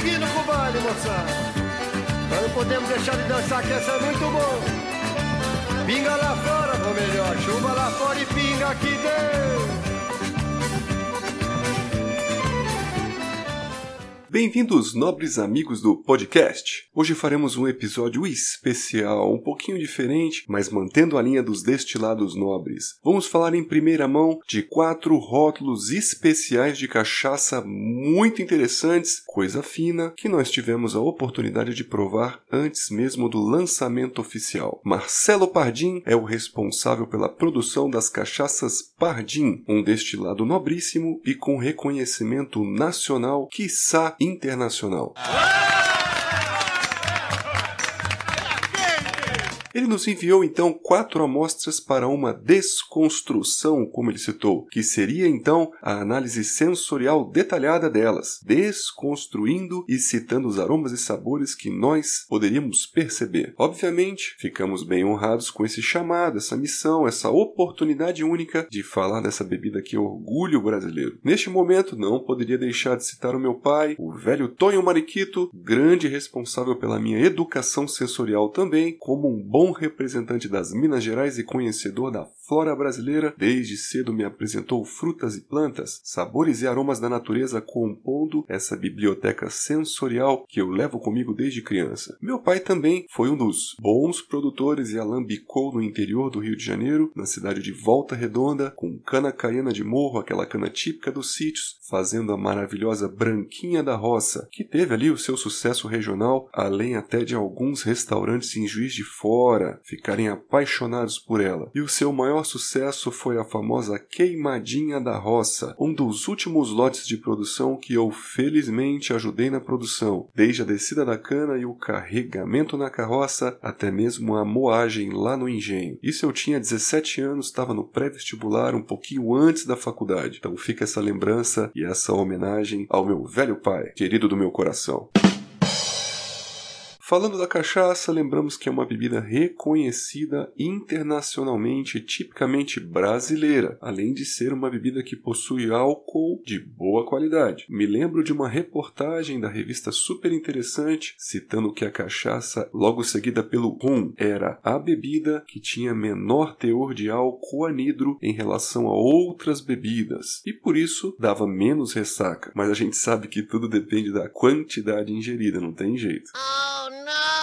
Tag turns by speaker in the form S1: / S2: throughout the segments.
S1: seguindo com o baile, moçada. Nós não podemos deixar de dançar, que essa é muito bom. Pinga lá fora, ou melhor, chuva lá fora e pinga aqui dentro.
S2: Bem-vindos, nobres amigos do podcast. Hoje faremos um episódio especial, um pouquinho diferente, mas mantendo a linha dos destilados nobres. Vamos falar em primeira mão de quatro rótulos especiais de cachaça muito interessantes, coisa fina, que nós tivemos a oportunidade de provar antes mesmo do lançamento oficial. Marcelo Pardim é o responsável pela produção das cachaças Pardim, um destilado nobríssimo e com reconhecimento nacional, quiçá internacional. Ele nos enviou então quatro amostras para uma desconstrução, como ele citou, que seria então a análise sensorial detalhada delas, desconstruindo e citando os aromas e sabores que nós poderíamos perceber. Obviamente, ficamos bem honrados com esse chamado, essa missão, essa oportunidade única de falar dessa bebida que é orgulho brasileiro. Neste momento, não poderia deixar de citar o meu pai, o velho Tonho Mariquito, grande responsável pela minha educação sensorial também, como um bom bom representante das Minas Gerais e conhecedor da flora brasileira, desde cedo me apresentou frutas e plantas, sabores e aromas da natureza compondo essa biblioteca sensorial que eu levo comigo desde criança. Meu pai também foi um dos bons produtores e alambicou no interior do Rio de Janeiro, na cidade de Volta Redonda, com cana caiana de morro, aquela cana típica dos sítios, fazendo a maravilhosa branquinha da roça, que teve ali o seu sucesso regional, além até de alguns restaurantes em Juiz de Fora ficarem apaixonados por ela. E o seu maior sucesso foi a famosa Queimadinha da Roça, um dos últimos lotes de produção que eu felizmente ajudei na produção, desde a descida da cana e o carregamento na carroça até mesmo a moagem lá no engenho. Isso eu tinha 17 anos, estava no pré-vestibular um pouquinho antes da faculdade. Então fica essa lembrança e essa homenagem ao meu velho pai, querido do meu coração. Falando da cachaça, lembramos que é uma bebida reconhecida internacionalmente tipicamente brasileira, além de ser uma bebida que possui álcool de boa qualidade. Me lembro de uma reportagem da revista super interessante citando que a cachaça, logo seguida pelo rum, era a bebida que tinha menor teor de álcool anidro em relação a outras bebidas e por isso dava menos ressaca. Mas a gente sabe que tudo depende da quantidade ingerida, não tem jeito. Oh, no.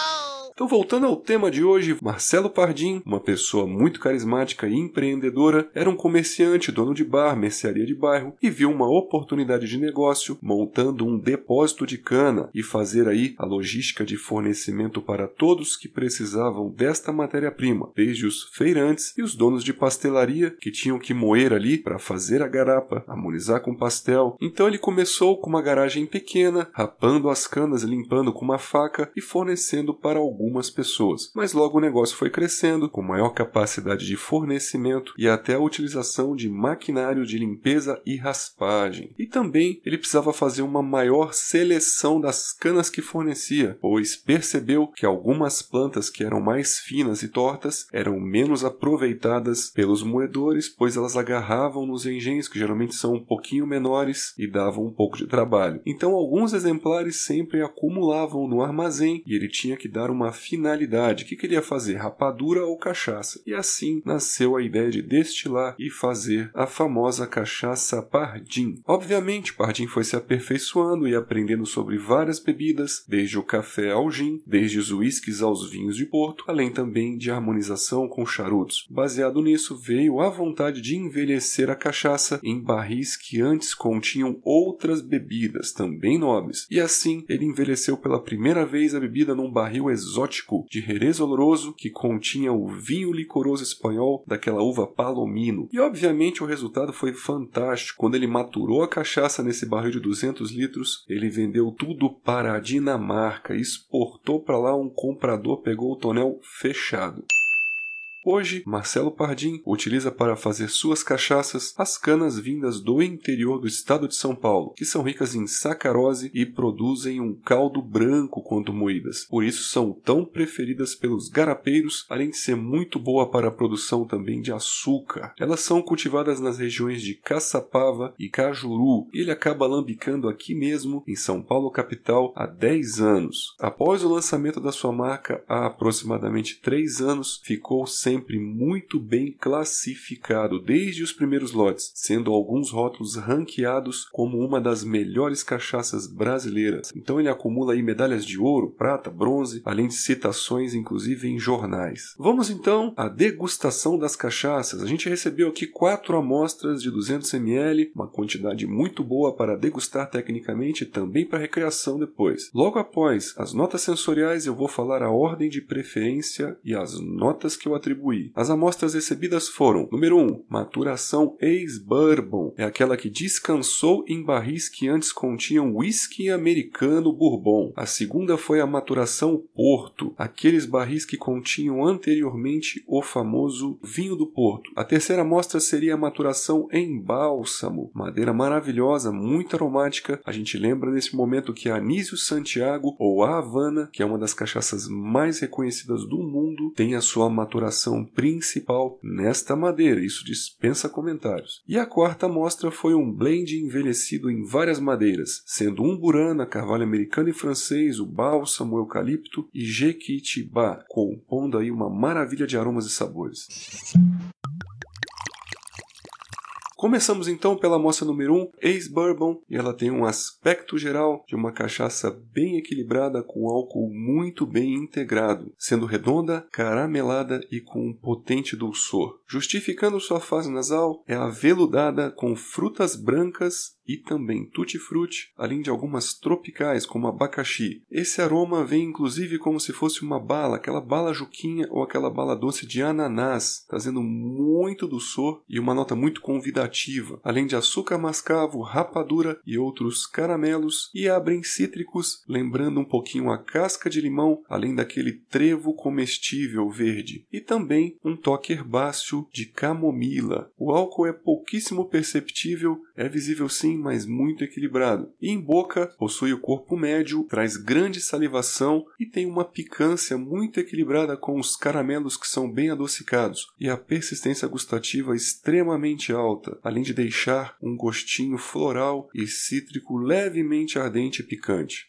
S2: Então, voltando ao tema de hoje, Marcelo Pardim, uma pessoa muito carismática e empreendedora, era um comerciante, dono de bar, mercearia de bairro e viu uma oportunidade de negócio montando um depósito de cana e fazer aí a logística de fornecimento para todos que precisavam desta matéria-prima, desde os feirantes e os donos de pastelaria que tinham que moer ali para fazer a garapa, harmonizar com pastel. Então ele começou com uma garagem pequena, rapando as canas, limpando com uma faca e fornecendo para alguns algumas pessoas, mas logo o negócio foi crescendo, com maior capacidade de fornecimento e até a utilização de maquinário de limpeza e raspagem. E também ele precisava fazer uma maior seleção das canas que fornecia, pois percebeu que algumas plantas que eram mais finas e tortas eram menos aproveitadas pelos moedores, pois elas agarravam nos engenhos que geralmente são um pouquinho menores e davam um pouco de trabalho. Então alguns exemplares sempre acumulavam no armazém e ele tinha que dar uma finalidade. O que queria fazer? Rapadura ou cachaça? E assim nasceu a ideia de destilar e fazer a famosa cachaça Pardim. Obviamente, Pardim foi se aperfeiçoando e aprendendo sobre várias bebidas, desde o café ao gin, desde os uísques aos vinhos de Porto, além também de harmonização com charutos. Baseado nisso, veio a vontade de envelhecer a cachaça em barris que antes continham outras bebidas, também nobres. E assim, ele envelheceu pela primeira vez a bebida num barril exótico de Jerez oloroso que continha o vinho licoroso espanhol daquela uva Palomino. E obviamente o resultado foi fantástico. Quando ele maturou a cachaça nesse barril de 200 litros, ele vendeu tudo para a Dinamarca, exportou para lá um comprador, pegou o tonel fechado. Hoje, Marcelo Pardim utiliza para fazer suas cachaças as canas vindas do interior do estado de São Paulo, que são ricas em sacarose e produzem um caldo branco quando moídas. Por isso são tão preferidas pelos garapeiros, além de ser muito boa para a produção também de açúcar. Elas são cultivadas nas regiões de Caçapava e Cajuru, ele acaba lambicando aqui mesmo, em São Paulo capital, há 10 anos. Após o lançamento da sua marca há aproximadamente 3 anos, ficou sem sempre muito bem classificado desde os primeiros lotes, sendo alguns rótulos ranqueados como uma das melhores cachaças brasileiras. Então ele acumula aí medalhas de ouro, prata, bronze, além de citações inclusive em jornais. Vamos então à degustação das cachaças. A gente recebeu aqui quatro amostras de 200 ml, uma quantidade muito boa para degustar tecnicamente e também para recreação depois. Logo após as notas sensoriais, eu vou falar a ordem de preferência e as notas que eu atribuo contribuir. As amostras recebidas foram: número 1, maturação ex-bourbon, é aquela que descansou em barris que antes continham whisky americano bourbon. A segunda foi a maturação Porto, aqueles barris que continham anteriormente o famoso vinho do Porto. A terceira amostra seria a maturação em bálsamo, madeira maravilhosa, muito aromática. A gente lembra nesse momento que a Anísio Santiago ou a Havana, que é uma das cachaças mais reconhecidas do mundo, tem a sua maturação principal nesta madeira, isso dispensa comentários. E a quarta amostra foi um blend envelhecido em várias madeiras, sendo um burana, carvalho americano e francês, o bálsamo, o eucalipto e jequitibá, compondo aí uma maravilha de aromas e sabores. Começamos então pela amostra número 1, Ace Bourbon, e ela tem um aspecto geral de uma cachaça bem equilibrada com álcool muito bem integrado, sendo redonda, caramelada e com um potente dulçor. Justificando sua fase nasal, é aveludada com frutas brancas e também tutti-frutti, além de algumas tropicais como abacaxi. Esse aroma vem inclusive como se fosse uma bala, aquela bala juquinha ou aquela bala doce de ananás, trazendo muito dulçor e uma nota muito convidativa, além de açúcar mascavo, rapadura e outros caramelos e abrem cítricos, lembrando um pouquinho a casca de limão, além daquele trevo comestível verde, e também um toque herbáceo de camomila. O álcool é pouquíssimo perceptível, é visível sim mas muito equilibrado. E em boca, possui o corpo médio, traz grande salivação e tem uma picância muito equilibrada com os caramelos que são bem adocicados e a persistência gustativa extremamente alta, além de deixar um gostinho floral e cítrico levemente ardente e picante.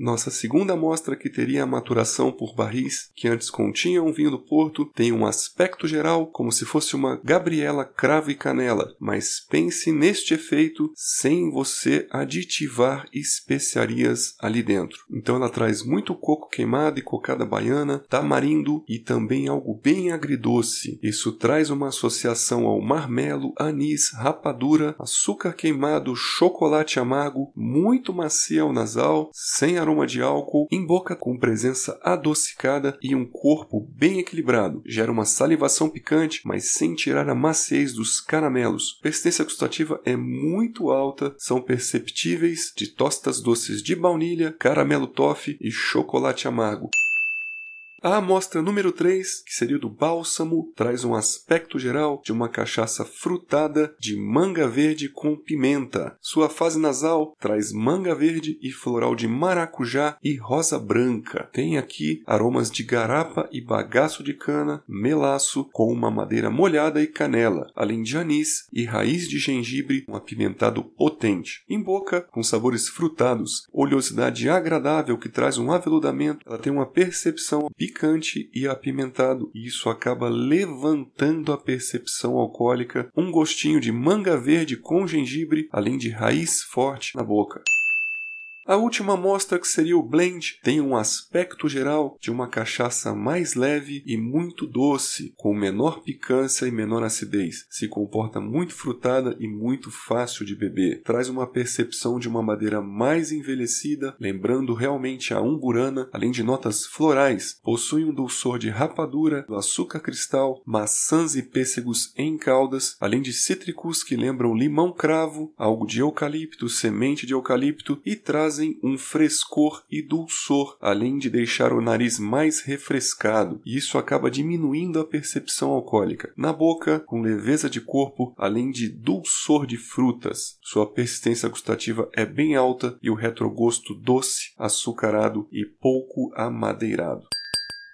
S2: Nossa segunda amostra, que teria a maturação por barris, que antes continha um vinho do Porto, tem um aspecto geral como se fosse uma Gabriela cravo e canela, mas pense neste efeito sem você aditivar especiarias ali dentro. Então ela traz muito coco queimado e cocada baiana, tamarindo e também algo bem agridoce. Isso traz uma associação ao marmelo, anis, rapadura, açúcar queimado, chocolate amargo, muito macia ao nasal, sem aroma aroma de álcool em boca com presença adocicada e um corpo bem equilibrado. Gera uma salivação picante, mas sem tirar a maciez dos caramelos. Persistência gustativa é muito alta, são perceptíveis de tostas doces de baunilha, caramelo toffee e chocolate amargo. A amostra número 3, que seria do bálsamo, traz um aspecto geral de uma cachaça frutada de manga verde com pimenta. Sua fase nasal traz manga verde e floral de maracujá e rosa branca. Tem aqui aromas de garapa e bagaço de cana, melaço com uma madeira molhada e canela, além de anis e raiz de gengibre, um apimentado potente. Em boca, com sabores frutados, oleosidade agradável que traz um aveludamento, ela tem uma percepção picante e apimentado, e isso acaba levantando a percepção alcoólica, um gostinho de manga verde com gengibre, além de raiz forte na boca. A última amostra, que seria o blend, tem um aspecto geral de uma cachaça mais leve e muito doce, com menor picância e menor acidez. Se comporta muito frutada e muito fácil de beber. Traz uma percepção de uma madeira mais envelhecida, lembrando realmente a umburana, além de notas florais. Possui um dulçor de rapadura, do açúcar cristal, maçãs e pêssegos em caldas, além de cítricos que lembram limão cravo, algo de eucalipto, semente de eucalipto e trazem trazem um frescor e dulçor, além de deixar o nariz mais refrescado, e isso acaba diminuindo a percepção alcoólica. Na boca, com leveza de corpo, além de dulçor de frutas. Sua persistência gustativa é bem alta e o retrogosto doce, açucarado e pouco amadeirado.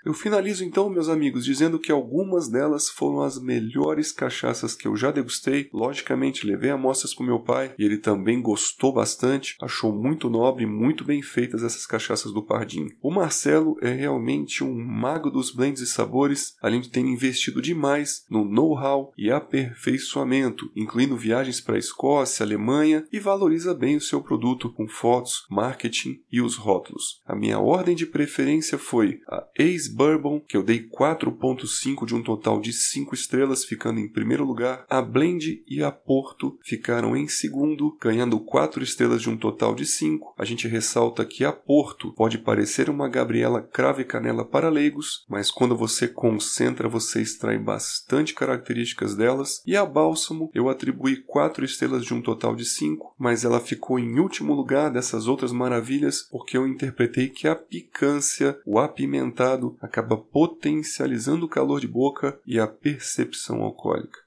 S2: Eu finalizo então, meus amigos, dizendo que algumas delas foram as melhores cachaças que eu já degustei. Logicamente, levei amostras para meu pai e ele também gostou bastante, achou muito nobre e muito bem feitas essas cachaças do Pardinho. O Marcelo é realmente um mago dos blends e sabores, além de ter investido demais no know-how e aperfeiçoamento, incluindo viagens para a Escócia, Alemanha e valoriza bem o seu produto com fotos, marketing e os rótulos. A minha ordem de preferência foi a ex Bourbon, que eu dei 4.5 de um total de 5 estrelas, ficando em primeiro lugar. A Blend e a Porto ficaram em segundo, ganhando 4 estrelas de um total de 5. A gente ressalta que a Porto pode parecer uma Gabriela crave canela para leigos, mas quando você concentra, você extrai bastante características delas. E a Bálsamo eu atribuí 4 estrelas de um total de 5, mas ela ficou em último lugar dessas outras maravilhas porque eu interpretei que a picância, o apimentado, acaba potencializando o calor de boca e a percepção alcoólica.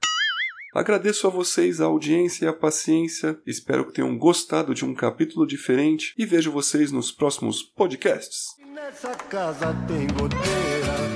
S2: Agradeço a vocês a audiência e a paciência. Espero que tenham gostado de um capítulo diferente e vejo vocês nos próximos podcasts.
S1: Nessa casa tem goteira.